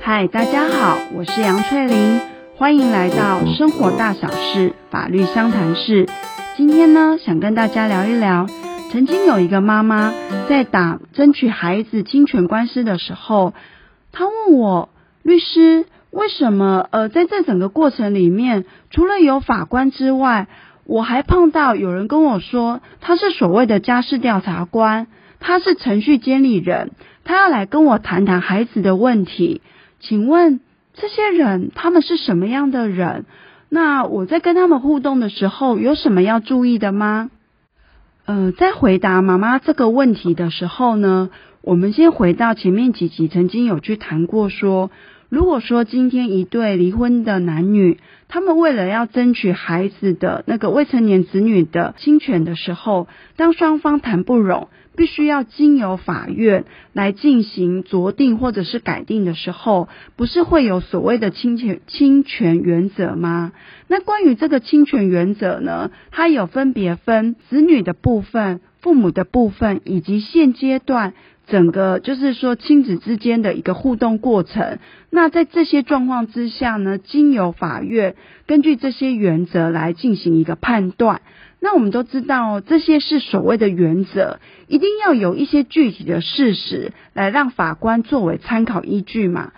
嗨，大家好，我是杨翠玲，欢迎来到生活大小事法律相谈室。今天呢，想跟大家聊一聊，曾经有一个妈妈在打争取孩子侵权官司的时候，她问我律师，为什么呃，在这整个过程里面，除了有法官之外，我还碰到有人跟我说他是所谓的家事调查官，他是程序监理人，他要来跟我谈谈孩子的问题。请问这些人他们是什么样的人？那我在跟他们互动的时候有什么要注意的吗？呃，在回答妈妈这个问题的时候呢，我们先回到前面几集曾经有去谈过说。如果说今天一对离婚的男女，他们为了要争取孩子的那个未成年子女的亲权的时候，当双方谈不拢，必须要经由法院来进行酌定或者是改定的时候，不是会有所谓的侵权侵权原则吗？那关于这个侵权原则呢，它有分别分子女的部分、父母的部分，以及现阶段。整个就是说亲子之间的一个互动过程，那在这些状况之下呢，经由法院根据这些原则来进行一个判断。那我们都知道，这些是所谓的原则，一定要有一些具体的事实来让法官作为参考依据嘛。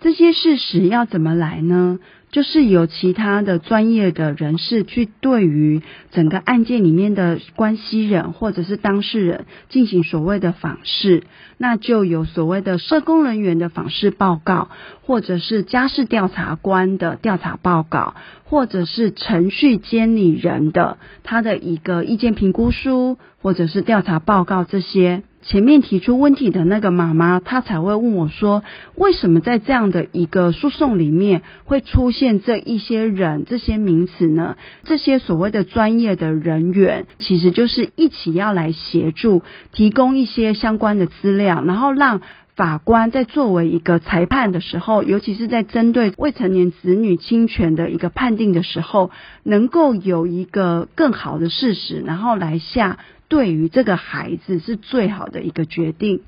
这些事实要怎么来呢？就是由其他的专业的人士去对于整个案件里面的关系人或者是当事人进行所谓的访视，那就有所谓的社工人员的访视报告，或者是家事调查官的调查报告，或者是程序监理人的他的一个意见评估书，或者是调查报告这些。前面提出问题的那个妈妈，她才会问我说：“为什么在这样的一个诉讼里面会出现这一些人、这些名词呢？这些所谓的专业的人员，其实就是一起要来协助，提供一些相关的资料，然后让法官在作为一个裁判的时候，尤其是在针对未成年子女侵权的一个判定的时候，能够有一个更好的事实，然后来下。”对于这个孩子是最好的一个决定。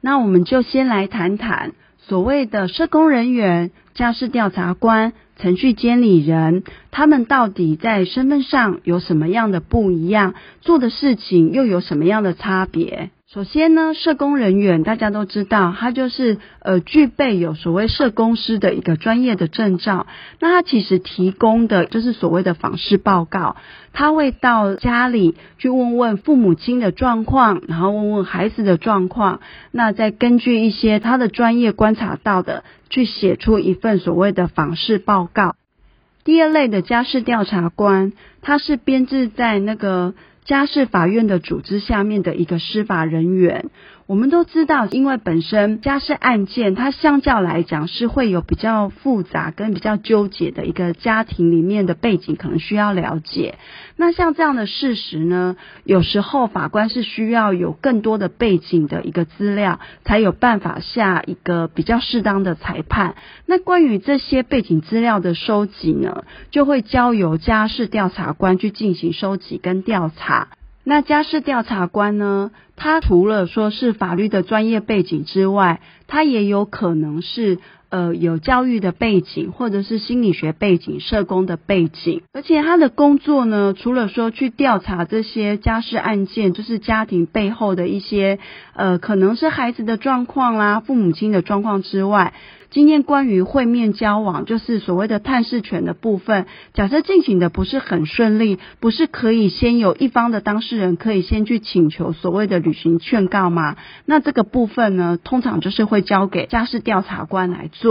那我们就先来谈谈所谓的社工人员、家事调查官、程序监理人，他们到底在身份上有什么样的不一样，做的事情又有什么样的差别？首先呢，社工人员大家都知道，他就是呃具备有所谓社工师的一个专业的证照。那他其实提供的就是所谓的访视报告，他会到家里去问问父母亲的状况，然后问问孩子的状况，那再根据一些他的专业观察到的，去写出一份所谓的访视报告。第二类的家事调查官，他是编制在那个。家事法院的组织下面的一个司法人员。我们都知道，因为本身家事案件，它相较来讲是会有比较复杂跟比较纠结的一个家庭里面的背景，可能需要了解。那像这样的事实呢，有时候法官是需要有更多的背景的一个资料，才有办法下一个比较适当的裁判。那关于这些背景资料的收集呢，就会交由家事调查官去进行收集跟调查。那家事调查官呢，他除了说是法律的专业背景之外，他也有可能是呃有教育的背景，或者是心理学背景、社工的背景。而且他的工作呢，除了说去调查这些家事案件，就是家庭背后的一些呃可能是孩子的状况啦、父母亲的状况之外。今天关于会面交往，就是所谓的探视权的部分，假设进行的不是很顺利，不是可以先有一方的当事人可以先去请求所谓的履行劝告吗？那这个部分呢，通常就是会交给家事调查官来做。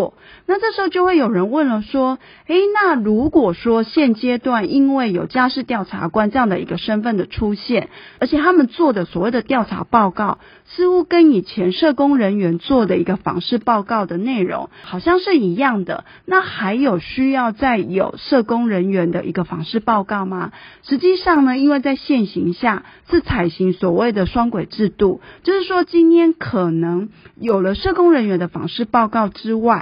那这时候就会有人问了，说，诶，那如果说现阶段因为有家事调查官这样的一个身份的出现，而且他们做的所谓的调查报告，似乎跟以前社工人员做的一个访视报告的内容。好像是一样的，那还有需要再有社工人员的一个访视报告吗？实际上呢，因为在现行下是采行所谓的双轨制度，就是说今天可能有了社工人员的访视报告之外，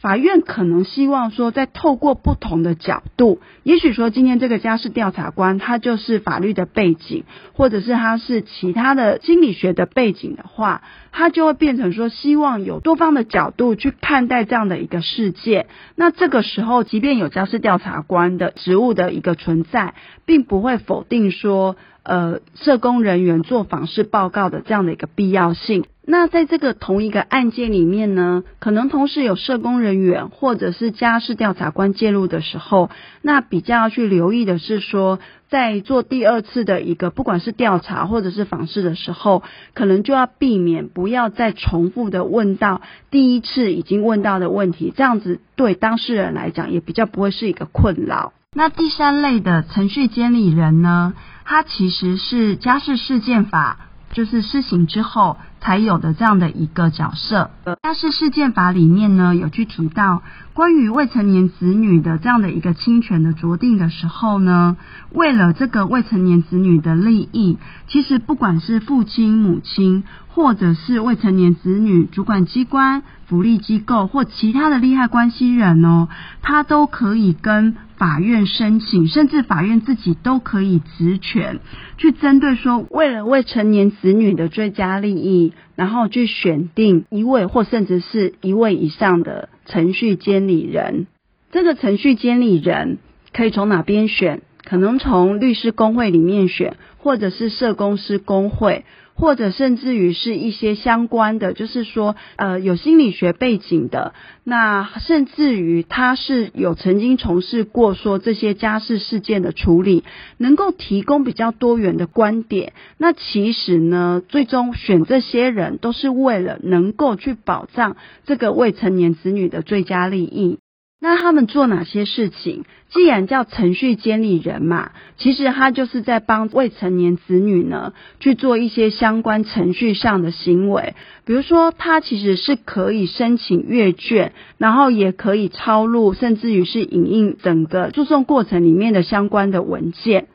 法院可能希望说，再透过不同的角度，也许说今天这个家事调查官他就是法律的背景，或者是他是其他的心理学的背景的话，他就会变成说，希望有多方的角度去看待这样的一个事件。那这个时候，即便有家事调查官的职务的一个存在，并不会否定说，呃，社工人员做访视报告的这样的一个必要性。那在这个同一个案件里面呢，可能同时有社工人员或者是家事调查官介入的时候，那比较要去留意的是说，在做第二次的一个不管是调查或者是访视的时候，可能就要避免不要再重复的问到第一次已经问到的问题，这样子对当事人来讲也比较不会是一个困扰。那第三类的程序监理人呢，它其实是家事事件法就是施行之后。才有的这样的一个角色。但是事件法里面呢，有去提到关于未成年子女的这样的一个侵权的酌定的时候呢，为了这个未成年子女的利益，其实不管是父亲、母亲，或者是未成年子女主管机关、福利机构或其他的利害关系人哦，他都可以跟法院申请，甚至法院自己都可以职权去针对说，为了未成年子女的最佳利益。然后去选定一位或甚至是一位以上的程序监理人。这个程序监理人可以从哪边选？可能从律师工会里面选，或者是社工师工会。或者甚至于是一些相关的，就是说，呃，有心理学背景的，那甚至于他是有曾经从事过说这些家事事件的处理，能够提供比较多元的观点。那其实呢，最终选这些人都是为了能够去保障这个未成年子女的最佳利益。那他们做哪些事情？既然叫程序监理人嘛，其实他就是在帮未成年子女呢去做一些相关程序上的行为。比如说，他其实是可以申请阅卷，然后也可以抄录，甚至于是影印整个诉讼过程里面的相关的文件。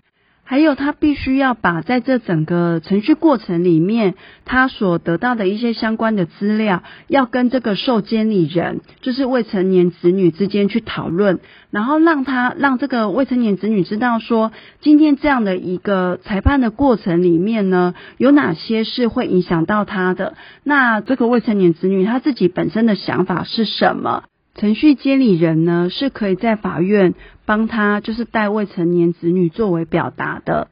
还有，他必须要把在这整个程序过程里面，他所得到的一些相关的资料，要跟这个受监理人，就是未成年子女之间去讨论，然后让他让这个未成年子女知道说，今天这样的一个裁判的过程里面呢，有哪些是会影响到他的。那这个未成年子女他自己本身的想法是什么？程序监理人呢，是可以在法院帮他，就是代未成年子女作为表达的。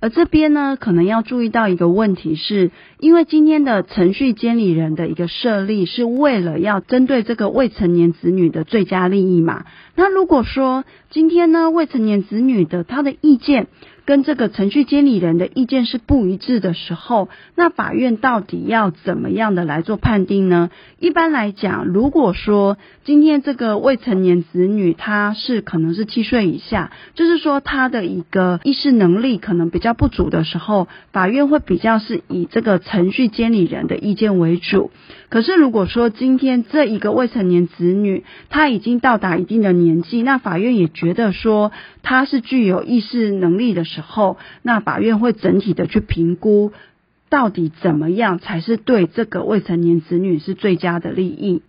而这边呢，可能要注意到一个问题是，因为今天的程序监理人的一个设立，是为了要针对这个未成年子女的最佳利益嘛。那如果说今天呢，未成年子女的他的意见，跟这个程序监理人的意见是不一致的时候，那法院到底要怎么样的来做判定呢？一般来讲，如果说今天这个未成年子女他是可能是七岁以下，就是说他的一个意识能力可能比较不足的时候，法院会比较是以这个程序监理人的意见为主。可是如果说今天这一个未成年子女他已经到达一定的年纪，那法院也觉得说他是具有意识能力的，时候那法院会整体的去评估，到底怎么样才是对这个未成年子女是最佳的利益。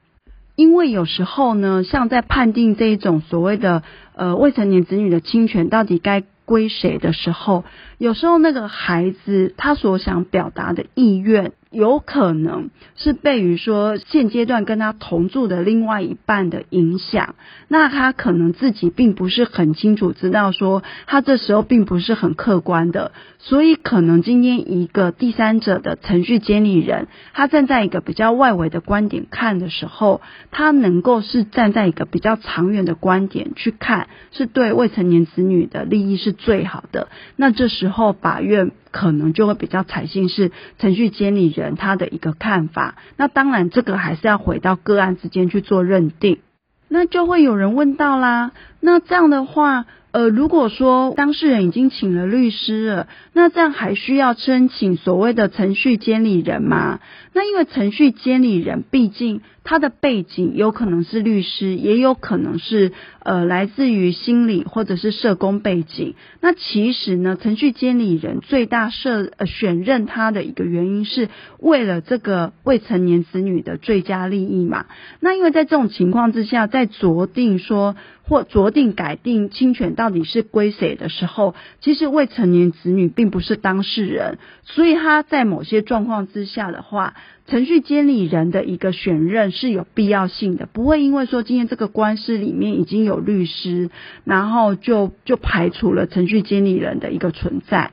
因为有时候呢，像在判定这一种所谓的呃未成年子女的侵权到底该归谁的时候，有时候那个孩子他所想表达的意愿。有可能是被于说现阶段跟他同住的另外一半的影响，那他可能自己并不是很清楚知道说他这时候并不是很客观的，所以可能今天一个第三者的程序监理人，他站在一个比较外围的观点看的时候，他能够是站在一个比较长远的观点去看，是对未成年子女的利益是最好的。那这时候法院。可能就会比较采信是程序监理人他的一个看法，那当然这个还是要回到个案之间去做认定。那就会有人问到啦，那这样的话，呃，如果说当事人已经请了律师了，那这样还需要申请所谓的程序监理人吗？那因为程序监理人毕竟他的背景有可能是律师，也有可能是呃来自于心理或者是社工背景。那其实呢，程序监理人最大设呃选任他的一个原因是为了这个未成年子女的最佳利益嘛。那因为在这种情况之下，在酌定说或酌定改定侵权到底是归谁的时候，其实未成年子女并不是当事人，所以他在某些状况之下的话，程序监理人的一个选任是有必要性的，不会因为说今天这个官司里面已经有律师，然后就就排除了程序经理人的一个存在。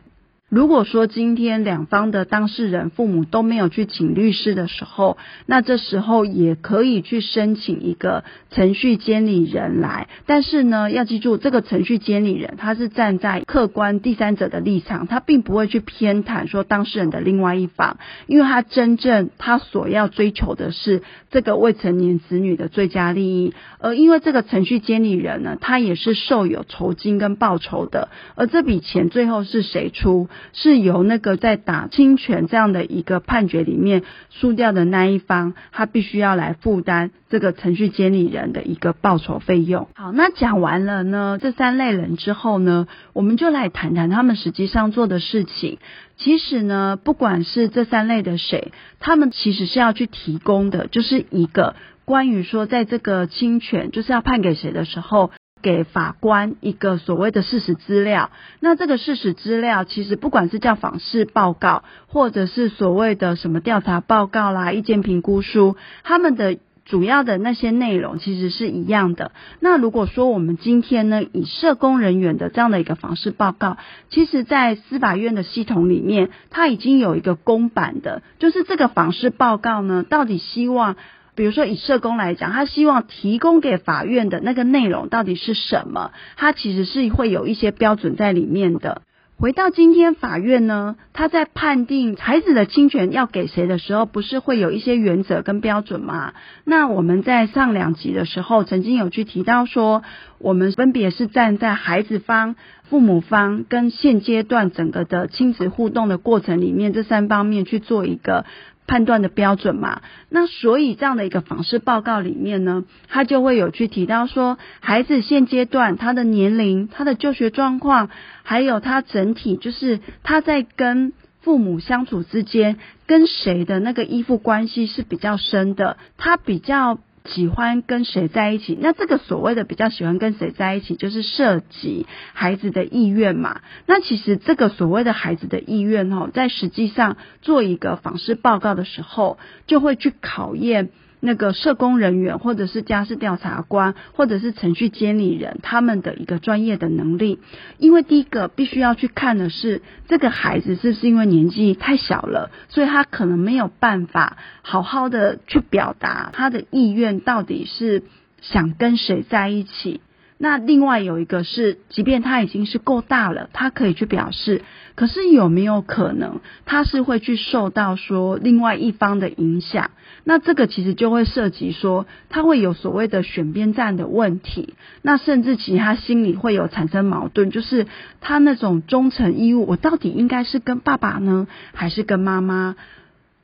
如果说今天两方的当事人父母都没有去请律师的时候，那这时候也可以去申请一个程序监理人来。但是呢，要记住，这个程序监理人他是站在客观第三者的立场，他并不会去偏袒说当事人的另外一方，因为他真正他所要追求的是这个未成年子女的最佳利益。而因为这个程序监理人呢，他也是受有酬金跟报酬的，而这笔钱最后是谁出？是由那个在打侵权这样的一个判决里面输掉的那一方，他必须要来负担这个程序监理人的一个报酬费用。好，那讲完了呢，这三类人之后呢，我们就来谈谈他们实际上做的事情。其实呢，不管是这三类的谁，他们其实是要去提供的，就是一个关于说，在这个侵权就是要判给谁的时候。给法官一个所谓的事实资料，那这个事实资料其实不管是叫访视报告，或者是所谓的什么调查报告啦、意见评估书，他们的主要的那些内容其实是一样的。那如果说我们今天呢，以社工人员的这样的一个访视报告，其实在司法院的系统里面，它已经有一个公版的，就是这个访视报告呢，到底希望。比如说，以社工来讲，他希望提供给法院的那个内容到底是什么？他其实是会有一些标准在里面的。回到今天，法院呢，他在判定孩子的侵权要给谁的时候，不是会有一些原则跟标准吗？那我们在上两集的时候，曾经有去提到说，我们分别是站在孩子方、父母方跟现阶段整个的亲子互动的过程里面，这三方面去做一个。判断的标准嘛，那所以这样的一个访视报告里面呢，他就会有去提到说，孩子现阶段他的年龄、他的就学状况，还有他整体就是他在跟父母相处之间，跟谁的那个依附关系是比较深的，他比较。喜欢跟谁在一起？那这个所谓的比较喜欢跟谁在一起，就是涉及孩子的意愿嘛。那其实这个所谓的孩子的意愿哦，在实际上做一个访视报告的时候，就会去考验。那个社工人员，或者是家事调查官，或者是程序监理人，他们的一个专业的能力，因为第一个必须要去看的是这个孩子是不是因为年纪太小了，所以他可能没有办法好好的去表达他的意愿，到底是想跟谁在一起。那另外有一个是，即便他已经是够大了，他可以去表示，可是有没有可能他是会去受到说另外一方的影响？那这个其实就会涉及说，他会有所谓的选边站的问题，那甚至其他心里会有产生矛盾，就是他那种忠诚义务，我到底应该是跟爸爸呢，还是跟妈妈？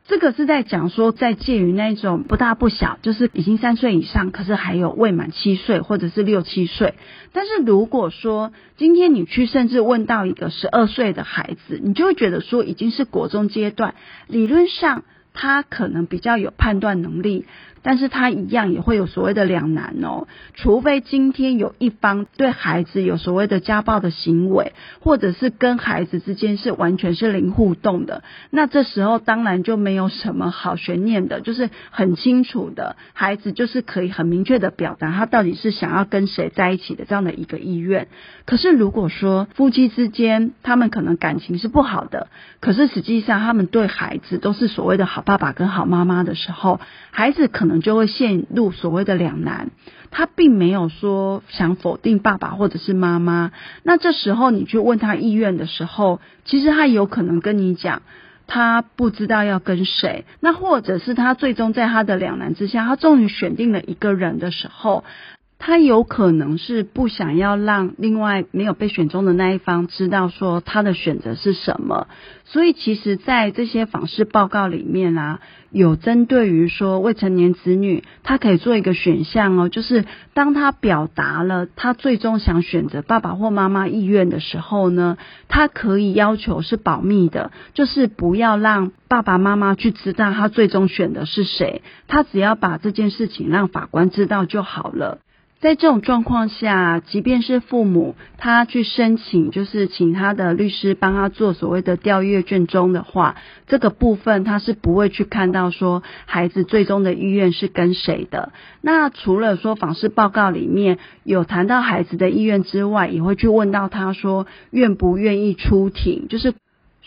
这个是在讲说，在介于那种不大不小，就是已经三岁以上，可是还有未满七岁或者是六七岁。但是如果说今天你去甚至问到一个十二岁的孩子，你就会觉得说已经是国中阶段，理论上他可能比较有判断能力。但是他一样也会有所谓的两难哦，除非今天有一方对孩子有所谓的家暴的行为，或者是跟孩子之间是完全是零互动的，那这时候当然就没有什么好悬念的，就是很清楚的，孩子就是可以很明确的表达他到底是想要跟谁在一起的这样的一个意愿。可是如果说夫妻之间他们可能感情是不好的，可是实际上他们对孩子都是所谓的好爸爸跟好妈妈的时候，孩子可可能就会陷入所谓的两难，他并没有说想否定爸爸或者是妈妈。那这时候你去问他意愿的时候，其实他有可能跟你讲，他不知道要跟谁。那或者是他最终在他的两难之下，他终于选定了一个人的时候，他有可能是不想要让另外没有被选中的那一方知道说他的选择是什么，所以其实，在这些访视报告里面啊，有针对于说未成年子女，他可以做一个选项哦，就是当他表达了他最终想选择爸爸或妈妈意愿的时候呢，他可以要求是保密的，就是不要让爸爸妈妈去知道他最终选的是谁，他只要把这件事情让法官知道就好了。在这种状况下，即便是父母他去申请，就是请他的律师帮他做所谓的调阅卷宗的话，这个部分他是不会去看到说孩子最终的意愿是跟谁的。那除了说访视报告里面有谈到孩子的意愿之外，也会去问到他说愿不愿意出庭，就是。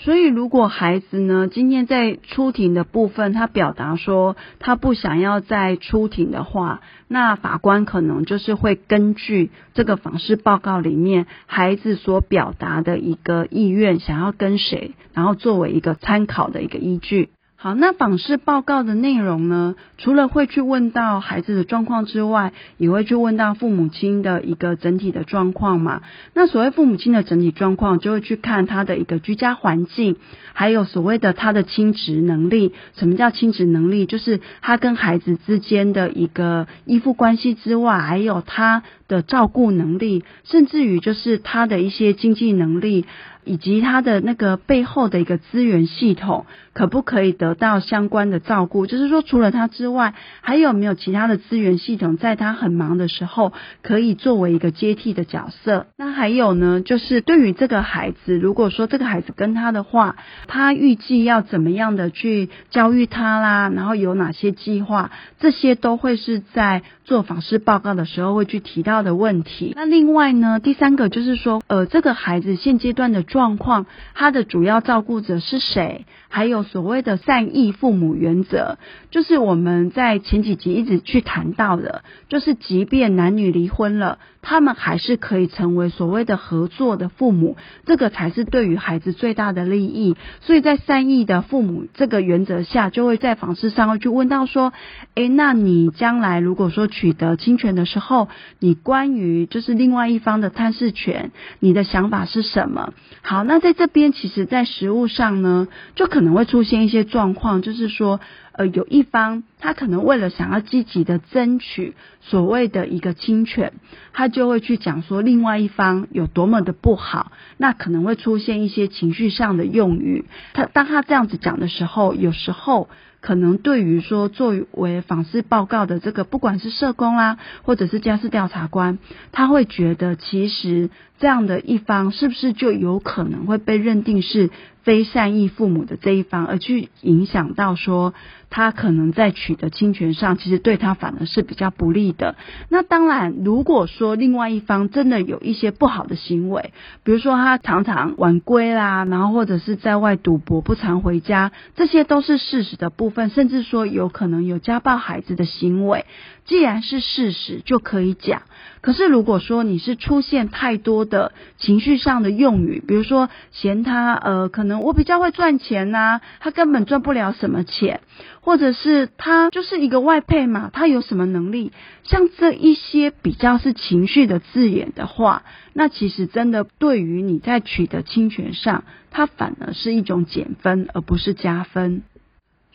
所以，如果孩子呢，今天在出庭的部分，他表达说他不想要再出庭的话，那法官可能就是会根据这个访视报告里面孩子所表达的一个意愿，想要跟谁，然后作为一个参考的一个依据。好，那访视报告的内容呢，除了会去问到孩子的状况之外，也会去问到父母亲的一个整体的状况嘛。那所谓父母亲的整体状况，就会去看他的一个居家环境，还有所谓的他的亲职能力。什么叫亲职能力？就是他跟孩子之间的一个依附关系之外，还有他的照顾能力，甚至于就是他的一些经济能力。以及他的那个背后的一个资源系统，可不可以得到相关的照顾？就是说，除了他之外，还有没有其他的资源系统，在他很忙的时候，可以作为一个接替的角色？那还有呢，就是对于这个孩子，如果说这个孩子跟他的话，他预计要怎么样的去教育他啦，然后有哪些计划，这些都会是在做访视报告的时候会去提到的问题。那另外呢，第三个就是说，呃，这个孩子现阶段的。状况，他的主要照顾者是谁？还有所谓的善意父母原则，就是我们在前几集一直去谈到的，就是即便男女离婚了，他们还是可以成为所谓的合作的父母，这个才是对于孩子最大的利益。所以在善意的父母这个原则下，就会在访视上会去问到说，诶，那你将来如果说取得亲权的时候，你关于就是另外一方的探视权，你的想法是什么？好，那在这边，其实，在实务上呢，就可能会出现一些状况，就是说，呃，有一方他可能为了想要积极的争取所谓的一个侵权，他就会去讲说另外一方有多么的不好，那可能会出现一些情绪上的用语。他当他这样子讲的时候，有时候。可能对于说作为访视报告的这个，不管是社工啦，或者是家事调查官，他会觉得其实这样的一方是不是就有可能会被认定是非善意父母的这一方，而去影响到说。他可能在取得侵权上，其实对他反而是比较不利的。那当然，如果说另外一方真的有一些不好的行为，比如说他常常晚归啦，然后或者是在外赌博不常回家，这些都是事实的部分，甚至说有可能有家暴孩子的行为。既然是事实，就可以讲。可是如果说你是出现太多的情绪上的用语，比如说嫌他呃，可能我比较会赚钱呐，他根本赚不了什么钱。或者是他就是一个外配嘛，他有什么能力？像这一些比较是情绪的字眼的话，那其实真的对于你在取得侵权上，它反而是一种减分，而不是加分。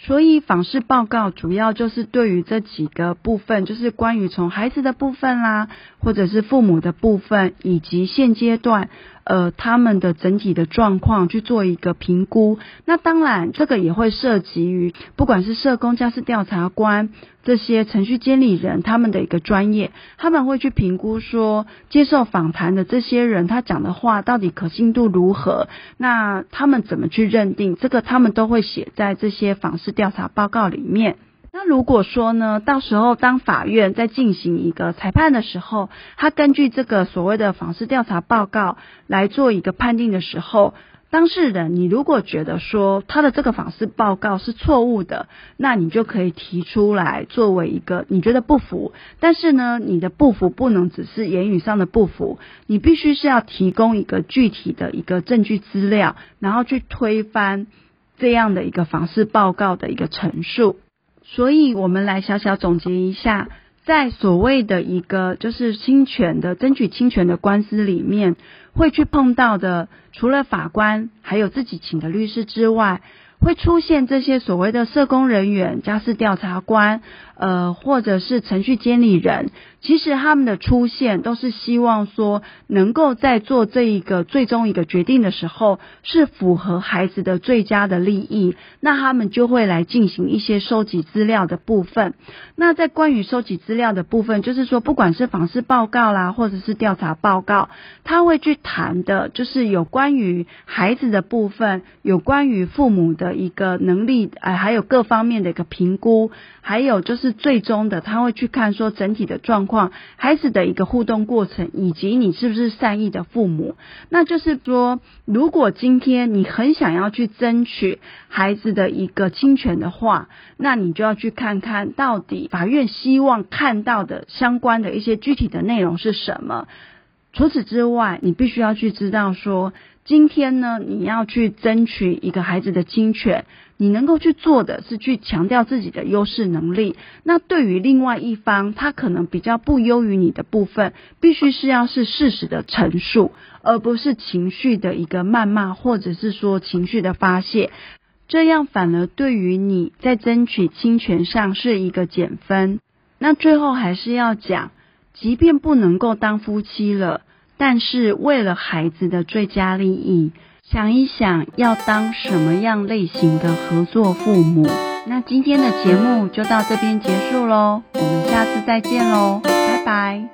所以访视报告主要就是对于这几个部分，就是关于从孩子的部分啦，或者是父母的部分，以及现阶段。呃，他们的整体的状况去做一个评估，那当然这个也会涉及于不管是社工、家事调查官这些程序监理人他们的一个专业，他们会去评估说接受访谈的这些人他讲的话到底可信度如何，那他们怎么去认定这个，他们都会写在这些访视调查报告里面。那如果说呢，到时候当法院在进行一个裁判的时候，他根据这个所谓的访视调查报告来做一个判定的时候，当事人你如果觉得说他的这个访视报告是错误的，那你就可以提出来作为一个你觉得不服，但是呢，你的不服不能只是言语上的不服，你必须是要提供一个具体的一个证据资料，然后去推翻这样的一个访视报告的一个陈述。所以，我们来小小总结一下，在所谓的一个就是侵权的争取侵权的官司里面，会去碰到的，除了法官，还有自己请的律师之外。会出现这些所谓的社工人员、家事调查官，呃，或者是程序监理人。其实他们的出现都是希望说，能够在做这一个最终一个决定的时候，是符合孩子的最佳的利益。那他们就会来进行一些收集资料的部分。那在关于收集资料的部分，就是说，不管是访视报告啦，或者是调查报告，他会去谈的，就是有关于孩子的部分，有关于父母的一个能力，呃，还有各方面的一个评估，还有就是最终的，他会去看说整体的状况况。孩子的一个互动过程，以及你是不是善意的父母，那就是说，如果今天你很想要去争取孩子的一个侵权的话，那你就要去看看到底法院希望看到的相关的一些具体的内容是什么。除此之外，你必须要去知道说，今天呢，你要去争取一个孩子的侵权。你能够去做的是去强调自己的优势能力。那对于另外一方，他可能比较不优于你的部分，必须是要是事实的陈述，而不是情绪的一个谩骂，或者是说情绪的发泄。这样反而对于你在争取侵权上是一个减分。那最后还是要讲，即便不能够当夫妻了，但是为了孩子的最佳利益。想一想要当什么样类型的合作父母？那今天的节目就到这边结束喽，我们下次再见喽，拜拜。